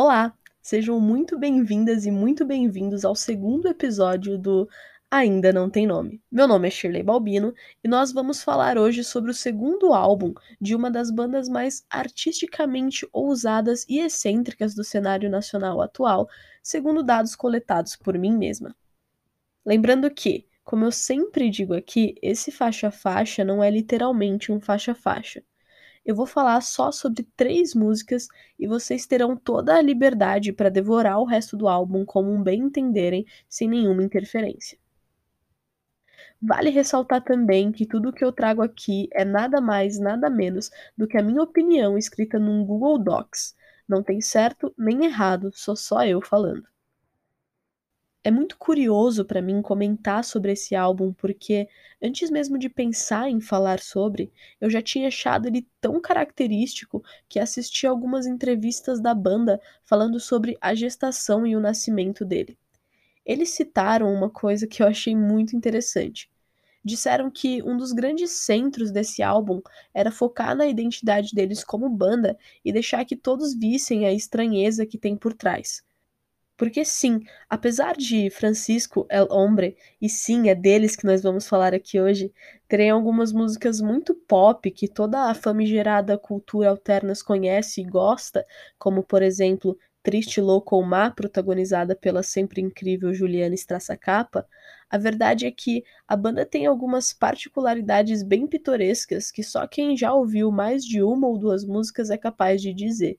Olá, sejam muito bem-vindas e muito bem-vindos ao segundo episódio do Ainda Não Tem Nome. Meu nome é Shirley Balbino e nós vamos falar hoje sobre o segundo álbum de uma das bandas mais artisticamente ousadas e excêntricas do cenário nacional atual, segundo dados coletados por mim mesma. Lembrando que, como eu sempre digo aqui, esse faixa-faixa não é literalmente um faixa-faixa eu vou falar só sobre três músicas e vocês terão toda a liberdade para devorar o resto do álbum como um bem entenderem, sem nenhuma interferência. Vale ressaltar também que tudo que eu trago aqui é nada mais, nada menos do que a minha opinião escrita num Google Docs. Não tem certo nem errado, sou só eu falando. É muito curioso para mim comentar sobre esse álbum porque, antes mesmo de pensar em falar sobre, eu já tinha achado ele tão característico que assisti algumas entrevistas da banda falando sobre a gestação e o nascimento dele. Eles citaram uma coisa que eu achei muito interessante. Disseram que um dos grandes centros desse álbum era focar na identidade deles como banda e deixar que todos vissem a estranheza que tem por trás porque sim, apesar de Francisco El Hombre, e sim, é deles que nós vamos falar aqui hoje, terem algumas músicas muito pop que toda a famigerada cultura alternas conhece e gosta, como por exemplo Triste, Louco ou Má, protagonizada pela sempre incrível Juliana Strassacapa, a verdade é que a banda tem algumas particularidades bem pitorescas que só quem já ouviu mais de uma ou duas músicas é capaz de dizer.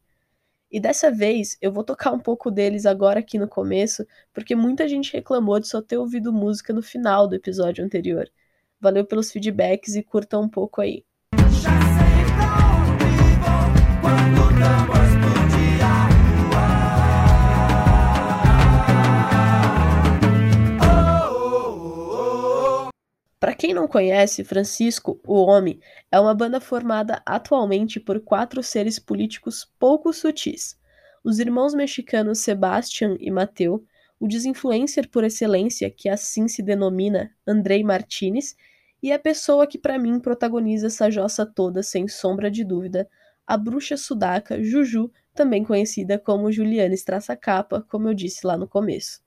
E dessa vez eu vou tocar um pouco deles agora aqui no começo, porque muita gente reclamou de só ter ouvido música no final do episódio anterior. Valeu pelos feedbacks e curta um pouco aí. Quem não conhece, Francisco, o Homem, é uma banda formada atualmente por quatro seres políticos pouco sutis. Os irmãos mexicanos Sebastian e Mateu, o desinfluencer por excelência, que assim se denomina Andrei Martinez, e a pessoa que para mim protagoniza essa jossa toda, sem sombra de dúvida, a bruxa sudaca Juju, também conhecida como Juliana Strassacapa, como eu disse lá no começo.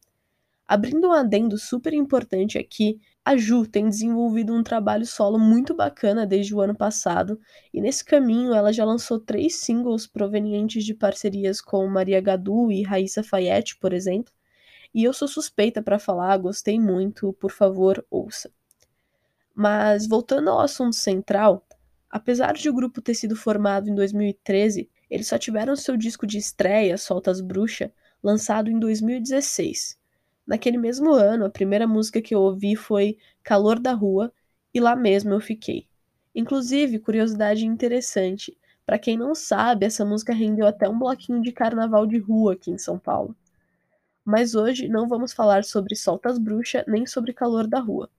Abrindo um adendo super importante aqui, a Ju tem desenvolvido um trabalho solo muito bacana desde o ano passado, e nesse caminho ela já lançou três singles provenientes de parcerias com Maria Gadu e Raíssa Fayette, por exemplo. E eu sou suspeita para falar, gostei muito, por favor, ouça. Mas voltando ao assunto central, apesar de o grupo ter sido formado em 2013, eles só tiveram seu disco de estreia, Soltas Bruxa, lançado em 2016 Naquele mesmo ano, a primeira música que eu ouvi foi Calor da Rua, e lá mesmo eu fiquei. Inclusive, curiosidade interessante, para quem não sabe, essa música rendeu até um bloquinho de carnaval de rua aqui em São Paulo. Mas hoje não vamos falar sobre Soltas Bruxa nem sobre Calor da Rua.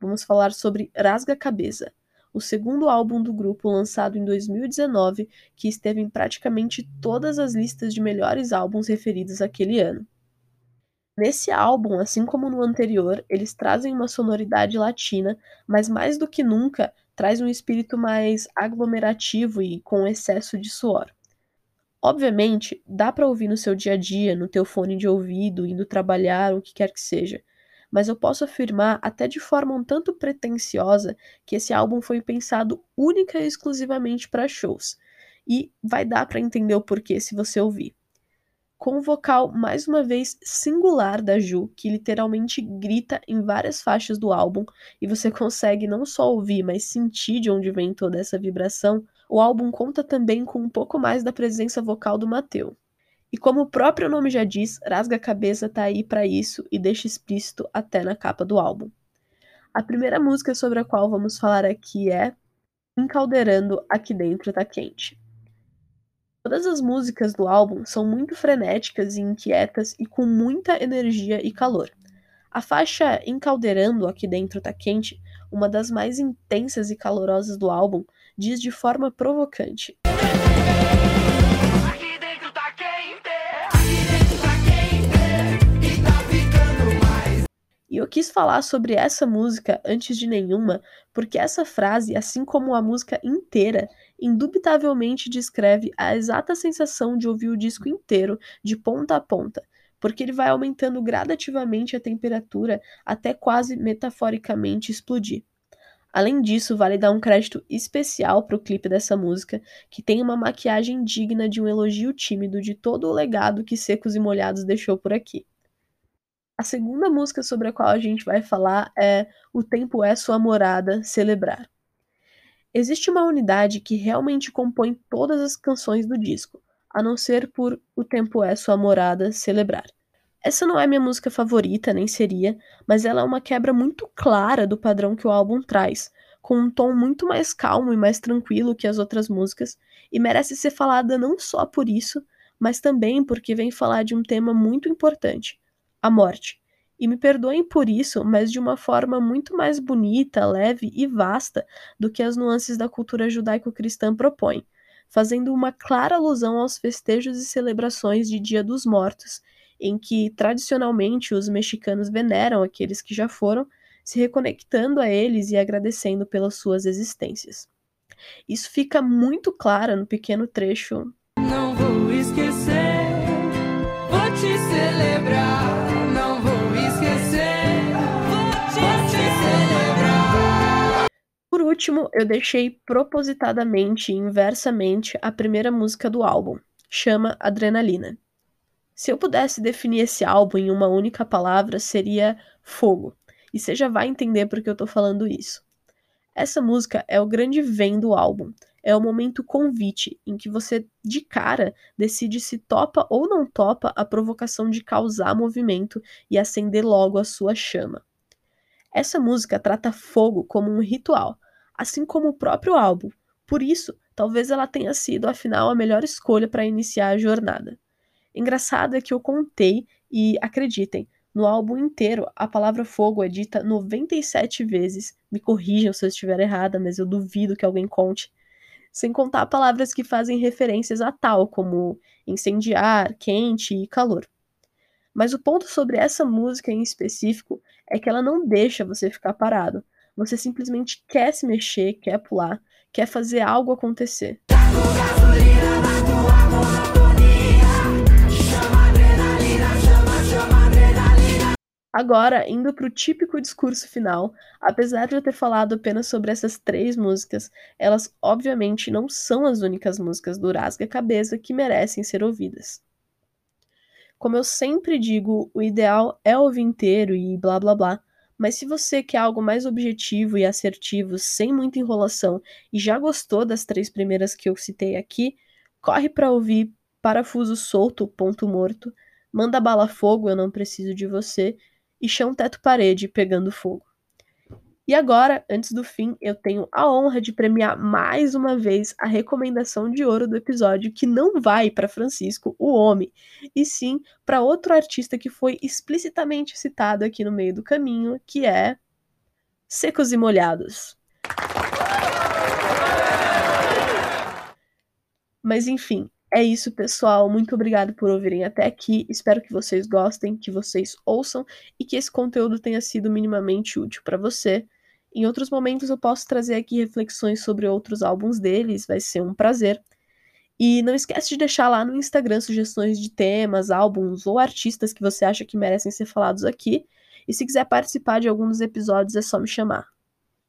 Vamos falar sobre Rasga Cabeça, o segundo álbum do grupo lançado em 2019, que esteve em praticamente todas as listas de melhores álbuns referidos àquele ano. Nesse álbum, assim como no anterior, eles trazem uma sonoridade latina, mas mais do que nunca traz um espírito mais aglomerativo e com excesso de suor. Obviamente, dá para ouvir no seu dia a dia, no teu fone de ouvido, indo trabalhar, o que quer que seja. Mas eu posso afirmar, até de forma um tanto pretensiosa, que esse álbum foi pensado única e exclusivamente para shows. E vai dar para entender o porquê se você ouvir com o vocal mais uma vez singular da Ju, que literalmente grita em várias faixas do álbum, e você consegue não só ouvir, mas sentir de onde vem toda essa vibração. O álbum conta também com um pouco mais da presença vocal do Mateu. E como o próprio nome já diz, Rasga a Cabeça tá aí para isso e deixa explícito até na capa do álbum. A primeira música sobre a qual vamos falar aqui é Encaldeirando Aqui Dentro Tá Quente. Todas as músicas do álbum são muito frenéticas e inquietas e com muita energia e calor. A faixa Encaldeirando Aqui Dentro Tá Quente, uma das mais intensas e calorosas do álbum, diz de forma provocante. E eu quis falar sobre essa música antes de nenhuma, porque essa frase, assim como a música inteira, indubitavelmente descreve a exata sensação de ouvir o disco inteiro, de ponta a ponta, porque ele vai aumentando gradativamente a temperatura até quase metaforicamente explodir. Além disso, vale dar um crédito especial para o clipe dessa música, que tem uma maquiagem digna de um elogio tímido de todo o legado que Secos e Molhados deixou por aqui. A segunda música sobre a qual a gente vai falar é O Tempo é Sua Morada, Celebrar. Existe uma unidade que realmente compõe todas as canções do disco, a não ser por O Tempo é Sua Morada, Celebrar. Essa não é minha música favorita, nem seria, mas ela é uma quebra muito clara do padrão que o álbum traz, com um tom muito mais calmo e mais tranquilo que as outras músicas, e merece ser falada não só por isso, mas também porque vem falar de um tema muito importante: a morte. E me perdoem por isso, mas de uma forma muito mais bonita, leve e vasta do que as nuances da cultura judaico-cristã propõem, fazendo uma clara alusão aos festejos e celebrações de Dia dos Mortos em que tradicionalmente os mexicanos veneram aqueles que já foram, se reconectando a eles e agradecendo pelas suas existências. Isso fica muito claro no pequeno trecho. Não vou esquecer, vou te celebrar. Último, eu deixei propositadamente e inversamente a primeira música do álbum, chama Adrenalina. Se eu pudesse definir esse álbum em uma única palavra, seria fogo. E você já vai entender por que eu tô falando isso. Essa música é o grande vem do álbum. É o momento convite em que você, de cara, decide se topa ou não topa a provocação de causar movimento e acender logo a sua chama. Essa música trata fogo como um ritual, assim como o próprio álbum. Por isso, talvez ela tenha sido, afinal, a melhor escolha para iniciar a jornada. Engraçado é que eu contei e acreditem, no álbum inteiro a palavra fogo é dita 97 vezes. Me corrijam se eu estiver errada, mas eu duvido que alguém conte. Sem contar palavras que fazem referências a tal, como incendiar, quente e calor. Mas o ponto sobre essa música em específico é que ela não deixa você ficar parado. Você simplesmente quer se mexer, quer pular, quer fazer algo acontecer. Agora, indo para o típico discurso final, apesar de eu ter falado apenas sobre essas três músicas, elas obviamente não são as únicas músicas do Rasga Cabeça que merecem ser ouvidas. Como eu sempre digo, o ideal é ouvir inteiro e blá blá blá, mas se você quer algo mais objetivo e assertivo, sem muita enrolação, e já gostou das três primeiras que eu citei aqui, corre para ouvir Parafuso Solto, Ponto Morto, Manda Bala Fogo, Eu Não Preciso de Você e Chão Teto Parede pegando fogo. E agora, antes do fim, eu tenho a honra de premiar mais uma vez a recomendação de ouro do episódio, que não vai para Francisco, o homem, e sim para outro artista que foi explicitamente citado aqui no meio do caminho, que é Secos e Molhados. Mas enfim, é isso, pessoal. Muito obrigado por ouvirem até aqui. Espero que vocês gostem, que vocês ouçam e que esse conteúdo tenha sido minimamente útil para você. Em outros momentos eu posso trazer aqui reflexões sobre outros álbuns deles, vai ser um prazer. E não esquece de deixar lá no Instagram sugestões de temas, álbuns ou artistas que você acha que merecem ser falados aqui. E se quiser participar de algum dos episódios, é só me chamar.